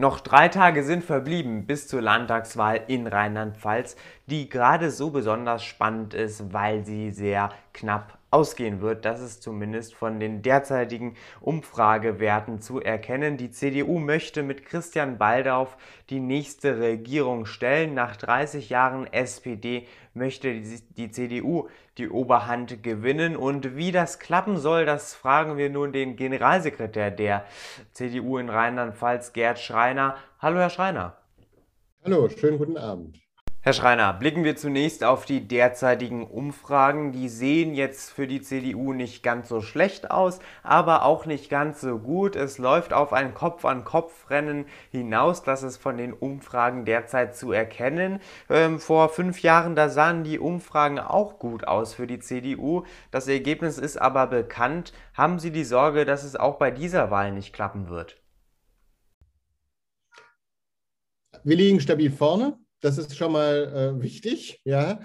Noch drei Tage sind verblieben bis zur Landtagswahl in Rheinland-Pfalz, die gerade so besonders spannend ist, weil sie sehr knapp ausgehen wird. Das ist zumindest von den derzeitigen Umfragewerten zu erkennen. Die CDU möchte mit Christian Baldauf die nächste Regierung stellen. Nach 30 Jahren SPD möchte die CDU die Oberhand gewinnen. Und wie das klappen soll, das fragen wir nun den Generalsekretär der CDU in Rheinland-Pfalz, Gerd Schreiner. Hallo, Herr Schreiner. Hallo, schönen guten Abend. Herr Schreiner, blicken wir zunächst auf die derzeitigen Umfragen. Die sehen jetzt für die CDU nicht ganz so schlecht aus, aber auch nicht ganz so gut. Es läuft auf ein Kopf-an-Kopf-Rennen hinaus. Das ist von den Umfragen derzeit zu erkennen. Ähm, vor fünf Jahren, da sahen die Umfragen auch gut aus für die CDU. Das Ergebnis ist aber bekannt. Haben Sie die Sorge, dass es auch bei dieser Wahl nicht klappen wird? Wir liegen stabil vorne. Das ist schon mal äh, wichtig, ja.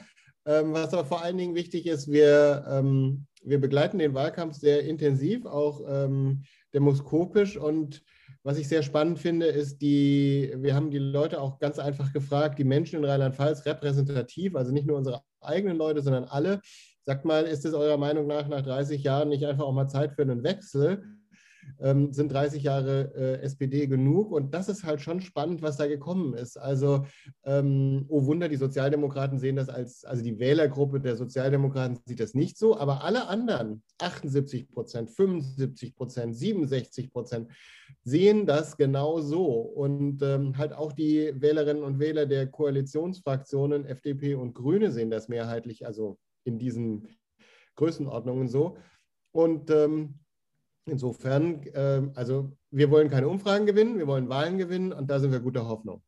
Ähm, was aber vor allen Dingen wichtig ist, wir, ähm, wir begleiten den Wahlkampf sehr intensiv, auch ähm, demoskopisch. Und was ich sehr spannend finde, ist, die, wir haben die Leute auch ganz einfach gefragt, die Menschen in Rheinland-Pfalz repräsentativ, also nicht nur unsere eigenen Leute, sondern alle. Sagt mal, ist es eurer Meinung nach nach 30 Jahren nicht einfach auch mal Zeit für einen Wechsel? Ähm, sind 30 Jahre äh, SPD genug. Und das ist halt schon spannend, was da gekommen ist. Also, ähm, oh Wunder, die Sozialdemokraten sehen das als, also die Wählergruppe der Sozialdemokraten sieht das nicht so, aber alle anderen, 78 Prozent, 75 Prozent, 67 Prozent, sehen das genau so. Und ähm, halt auch die Wählerinnen und Wähler der Koalitionsfraktionen, FDP und Grüne, sehen das mehrheitlich, also in diesen Größenordnungen so. Und ähm, Insofern, äh, also wir wollen keine Umfragen gewinnen, wir wollen Wahlen gewinnen und da sind wir guter Hoffnung.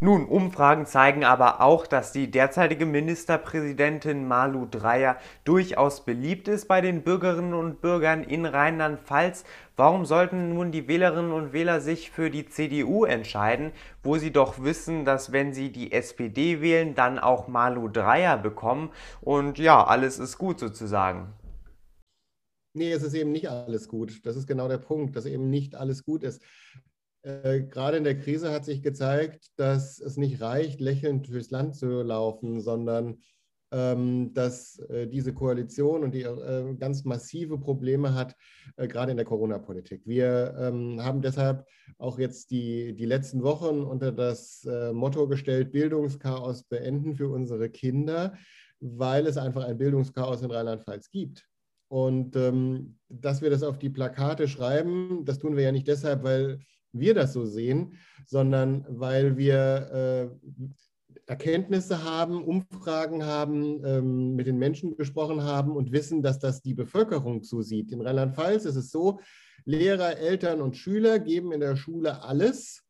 Nun, Umfragen zeigen aber auch, dass die derzeitige Ministerpräsidentin Malu Dreyer durchaus beliebt ist bei den Bürgerinnen und Bürgern in Rheinland-Pfalz. Warum sollten nun die Wählerinnen und Wähler sich für die CDU entscheiden, wo sie doch wissen, dass wenn sie die SPD wählen, dann auch Malu Dreyer bekommen und ja, alles ist gut sozusagen. Nee, es ist eben nicht alles gut. Das ist genau der Punkt, dass eben nicht alles gut ist. Äh, gerade in der Krise hat sich gezeigt, dass es nicht reicht, lächelnd durchs Land zu laufen, sondern ähm, dass äh, diese Koalition und die äh, ganz massive Probleme hat, äh, gerade in der Corona-Politik. Wir ähm, haben deshalb auch jetzt die, die letzten Wochen unter das äh, Motto gestellt, Bildungschaos beenden für unsere Kinder, weil es einfach ein Bildungschaos in Rheinland-Pfalz gibt. Und ähm, dass wir das auf die Plakate schreiben, das tun wir ja nicht deshalb, weil wir das so sehen, sondern weil wir äh, Erkenntnisse haben, Umfragen haben, ähm, mit den Menschen gesprochen haben und wissen, dass das die Bevölkerung so sieht. In Rheinland-Pfalz ist es so, Lehrer, Eltern und Schüler geben in der Schule alles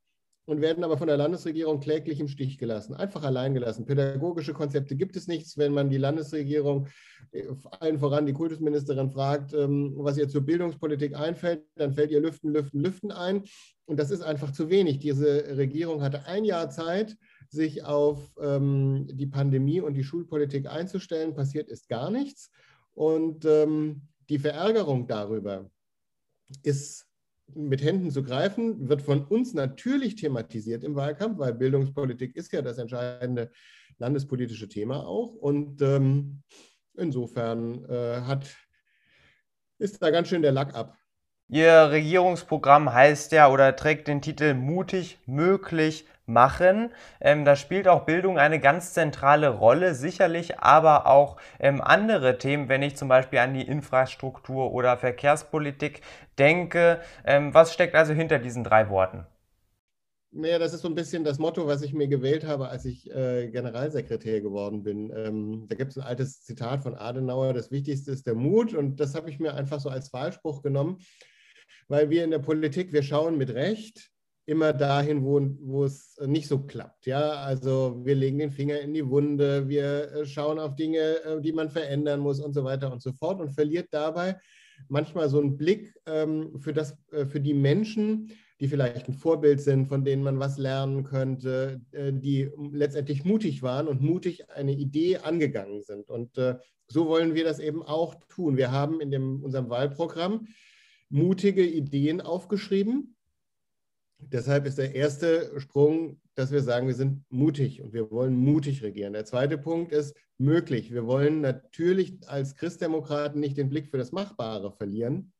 und werden aber von der Landesregierung kläglich im Stich gelassen, einfach allein gelassen. Pädagogische Konzepte gibt es nichts, wenn man die Landesregierung, äh, allen voran die Kultusministerin fragt, ähm, was ihr zur Bildungspolitik einfällt, dann fällt ihr Lüften, Lüften, Lüften ein. Und das ist einfach zu wenig. Diese Regierung hatte ein Jahr Zeit, sich auf ähm, die Pandemie und die Schulpolitik einzustellen. Passiert ist gar nichts. Und ähm, die Verärgerung darüber ist mit Händen zu greifen, wird von uns natürlich thematisiert im Wahlkampf, weil Bildungspolitik ist ja das entscheidende landespolitische Thema auch. Und ähm, insofern äh, hat, ist da ganz schön der Lack ab. Ihr Regierungsprogramm heißt ja oder trägt den Titel Mutig, möglich, machen. Ähm, da spielt auch Bildung eine ganz zentrale Rolle, sicherlich aber auch ähm, andere Themen, wenn ich zum Beispiel an die Infrastruktur oder Verkehrspolitik denke. Ähm, was steckt also hinter diesen drei Worten? Naja, das ist so ein bisschen das Motto, was ich mir gewählt habe, als ich äh, Generalsekretär geworden bin. Ähm, da gibt es ein altes Zitat von Adenauer, das Wichtigste ist der Mut und das habe ich mir einfach so als Wahlspruch genommen, weil wir in der Politik, wir schauen mit Recht immer dahin, wo, wo es nicht so klappt. Ja, also wir legen den Finger in die Wunde, wir äh, schauen auf Dinge, äh, die man verändern muss und so weiter und so fort und verliert dabei manchmal so einen Blick ähm, für, das, äh, für die Menschen, die vielleicht ein Vorbild sind, von denen man was lernen könnte, äh, die letztendlich mutig waren und mutig eine Idee angegangen sind. Und äh, so wollen wir das eben auch tun. Wir haben in dem, unserem Wahlprogramm mutige Ideen aufgeschrieben, Deshalb ist der erste Sprung, dass wir sagen, wir sind mutig und wir wollen mutig regieren. Der zweite Punkt ist möglich. Wir wollen natürlich als Christdemokraten nicht den Blick für das Machbare verlieren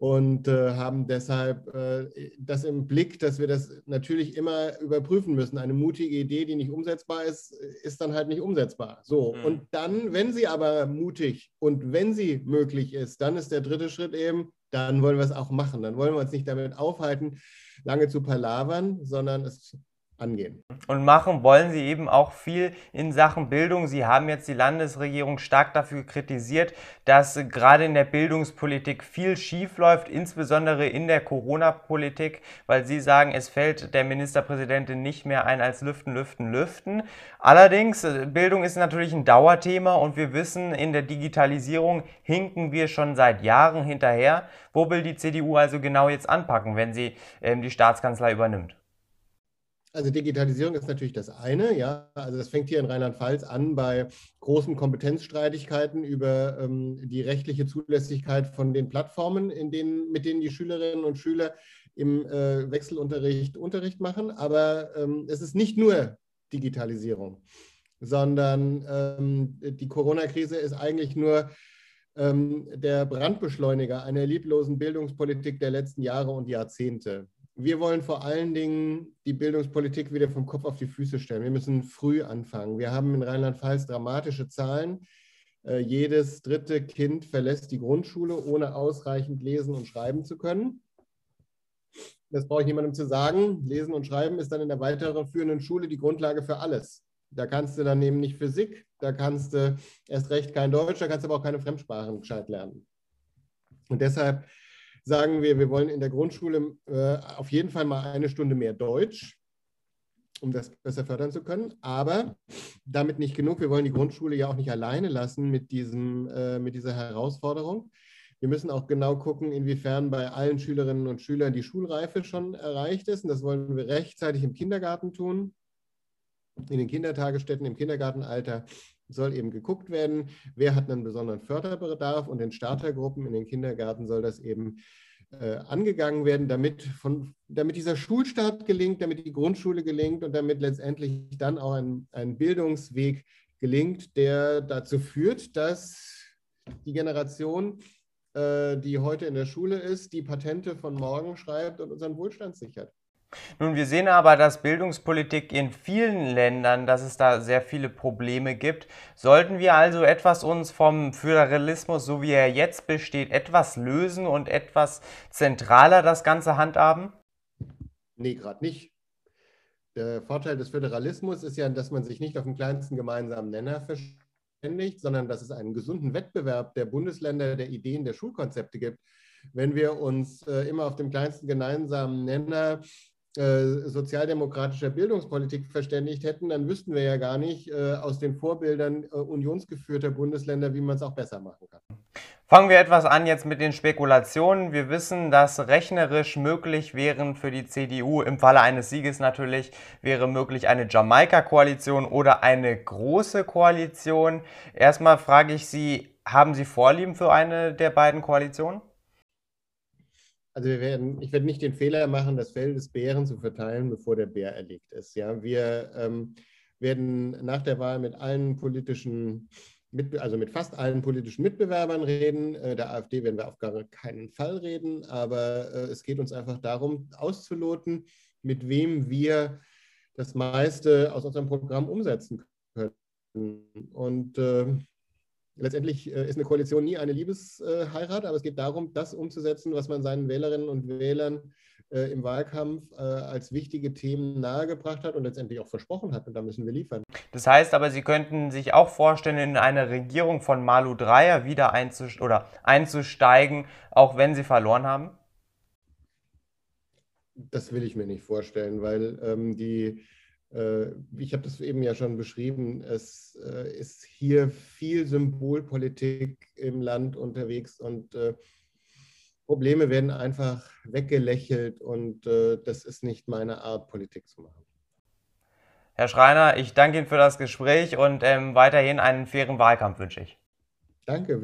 und äh, haben deshalb äh, das im Blick, dass wir das natürlich immer überprüfen müssen. Eine mutige Idee, die nicht umsetzbar ist, ist dann halt nicht umsetzbar. So, mhm. und dann, wenn sie aber mutig und wenn sie möglich ist, dann ist der dritte Schritt eben, dann wollen wir es auch machen. Dann wollen wir uns nicht damit aufhalten, lange zu palavern, sondern es angehen. Und machen wollen Sie eben auch viel in Sachen Bildung. Sie haben jetzt die Landesregierung stark dafür kritisiert, dass gerade in der Bildungspolitik viel schief läuft, insbesondere in der Corona-Politik, weil Sie sagen, es fällt der Ministerpräsidentin nicht mehr ein als Lüften, Lüften, Lüften. Allerdings, äh, Bildung ist natürlich ein Dauerthema und wir wissen, in der Digitalisierung hinken wir schon seit Jahren hinterher. Wo will die CDU also genau jetzt anpacken, wenn sie ähm, die Staatskanzlei übernimmt? Also Digitalisierung ist natürlich das eine, ja. Also das fängt hier in Rheinland-Pfalz an bei großen Kompetenzstreitigkeiten über ähm, die rechtliche Zulässigkeit von den Plattformen, in denen, mit denen die Schülerinnen und Schüler im äh, Wechselunterricht Unterricht machen. Aber ähm, es ist nicht nur Digitalisierung, sondern ähm, die Corona-Krise ist eigentlich nur ähm, der Brandbeschleuniger einer lieblosen Bildungspolitik der letzten Jahre und Jahrzehnte wir wollen vor allen Dingen die Bildungspolitik wieder vom Kopf auf die Füße stellen. Wir müssen früh anfangen. Wir haben in Rheinland-Pfalz dramatische Zahlen. Äh, jedes dritte Kind verlässt die Grundschule, ohne ausreichend lesen und schreiben zu können. Das brauche ich niemandem zu sagen. Lesen und Schreiben ist dann in der weiterführenden Schule die Grundlage für alles. Da kannst du dann eben nicht Physik, da kannst du erst recht kein Deutsch, da kannst du aber auch keine Fremdsprachen gescheit lernen. Und deshalb sagen wir, wir wollen in der Grundschule äh, auf jeden Fall mal eine Stunde mehr Deutsch, um das besser fördern zu können. Aber damit nicht genug. Wir wollen die Grundschule ja auch nicht alleine lassen mit, diesem, äh, mit dieser Herausforderung. Wir müssen auch genau gucken, inwiefern bei allen Schülerinnen und Schülern die Schulreife schon erreicht ist. Und das wollen wir rechtzeitig im Kindergarten tun. In den Kindertagesstätten im Kindergartenalter soll eben geguckt werden, wer hat einen besonderen Förderbedarf und in Startergruppen in den Kindergärten soll das eben äh, angegangen werden, damit, von, damit dieser Schulstart gelingt, damit die Grundschule gelingt und damit letztendlich dann auch ein, ein Bildungsweg gelingt, der dazu führt, dass die Generation, äh, die heute in der Schule ist, die Patente von morgen schreibt und unseren Wohlstand sichert. Nun, wir sehen aber, dass Bildungspolitik in vielen Ländern, dass es da sehr viele Probleme gibt. Sollten wir also etwas uns vom Föderalismus, so wie er jetzt besteht, etwas lösen und etwas zentraler das Ganze handhaben? Nee, gerade nicht. Der Vorteil des Föderalismus ist ja, dass man sich nicht auf den kleinsten gemeinsamen Nenner verständigt, sondern dass es einen gesunden Wettbewerb der Bundesländer, der Ideen, der Schulkonzepte gibt. Wenn wir uns äh, immer auf dem kleinsten gemeinsamen Nenner äh, sozialdemokratischer Bildungspolitik verständigt hätten, dann wüssten wir ja gar nicht äh, aus den Vorbildern äh, unionsgeführter Bundesländer, wie man es auch besser machen kann. Fangen wir etwas an jetzt mit den Spekulationen. Wir wissen, dass rechnerisch möglich wären für die CDU, im Falle eines Sieges natürlich, wäre möglich eine Jamaika-Koalition oder eine große Koalition. Erstmal frage ich Sie, haben Sie Vorlieben für eine der beiden Koalitionen? Also wir werden, ich werde nicht den Fehler machen, das Fell des Bären zu verteilen, bevor der Bär erlegt ist. Ja, wir ähm, werden nach der Wahl mit allen politischen, mit, also mit fast allen politischen Mitbewerbern reden. Äh, der AfD werden wir auf gar keinen Fall reden, aber äh, es geht uns einfach darum, auszuloten, mit wem wir das meiste aus unserem Programm umsetzen können. Und äh, letztendlich äh, ist eine Koalition nie eine Liebesheirat, aber es geht darum, das umzusetzen, was man seinen Wählerinnen und Wählern äh, im Wahlkampf äh, als wichtige Themen nahegebracht hat und letztendlich auch versprochen hat. Und da müssen wir liefern. Das heißt aber, Sie könnten sich auch vorstellen, in eine Regierung von Malu Dreyer wieder einzusteigen, oder einzusteigen, auch wenn Sie verloren haben? Das will ich mir nicht vorstellen, weil ähm, die ich habe das eben ja schon beschrieben, es äh, ist hier viel Symbolpolitik im Land unterwegs und äh, Probleme werden einfach weggelächelt und das ist nicht meine Art, Politik zu machen. Herr Schreiner, ich danke Ihnen für das Gespräch und ähm, weiterhin einen fairen Wahlkampf wünsche ich. Danke.